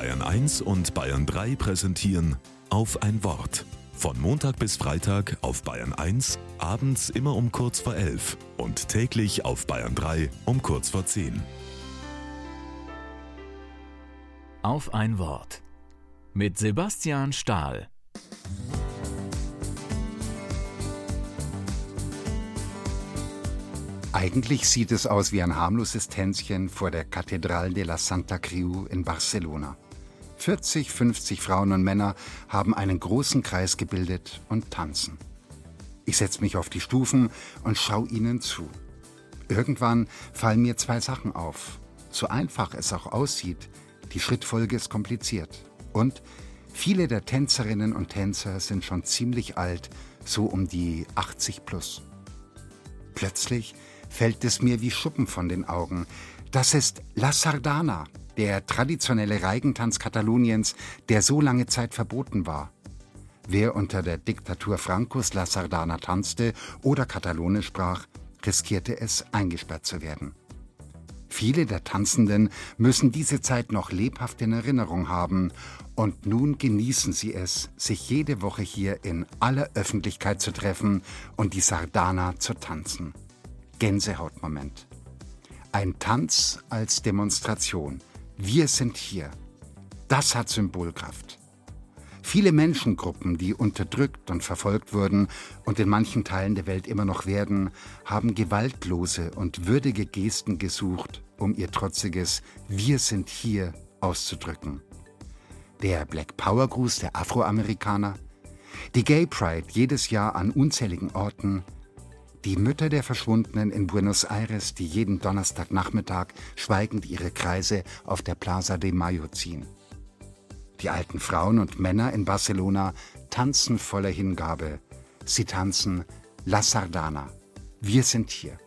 Bayern 1 und Bayern 3 präsentieren auf ein Wort. Von Montag bis Freitag auf Bayern 1, abends immer um kurz vor 11 und täglich auf Bayern 3 um kurz vor 10. Auf ein Wort. Mit Sebastian Stahl. Eigentlich sieht es aus wie ein harmloses Tänzchen vor der Catedral de la Santa Creu in Barcelona. 40, 50 Frauen und Männer haben einen großen Kreis gebildet und tanzen. Ich setze mich auf die Stufen und schaue ihnen zu. Irgendwann fallen mir zwei Sachen auf. So einfach es auch aussieht, die Schrittfolge ist kompliziert. Und viele der Tänzerinnen und Tänzer sind schon ziemlich alt, so um die 80 plus. Plötzlich fällt es mir wie Schuppen von den Augen. Das ist La Sardana, der traditionelle Reigentanz Kataloniens, der so lange Zeit verboten war. Wer unter der Diktatur Francos La Sardana tanzte oder Katalonisch sprach, riskierte es, eingesperrt zu werden. Viele der Tanzenden müssen diese Zeit noch lebhaft in Erinnerung haben und nun genießen sie es, sich jede Woche hier in aller Öffentlichkeit zu treffen und die Sardana zu tanzen. Gänsehautmoment. Ein Tanz als Demonstration. Wir sind hier. Das hat Symbolkraft. Viele Menschengruppen, die unterdrückt und verfolgt wurden und in manchen Teilen der Welt immer noch werden, haben gewaltlose und würdige Gesten gesucht, um ihr trotziges Wir sind hier auszudrücken. Der Black Power Gruß der Afroamerikaner, die Gay Pride jedes Jahr an unzähligen Orten, die Mütter der Verschwundenen in Buenos Aires, die jeden Donnerstagnachmittag schweigend ihre Kreise auf der Plaza de Mayo ziehen. Die alten Frauen und Männer in Barcelona tanzen voller Hingabe. Sie tanzen La Sardana. Wir sind hier.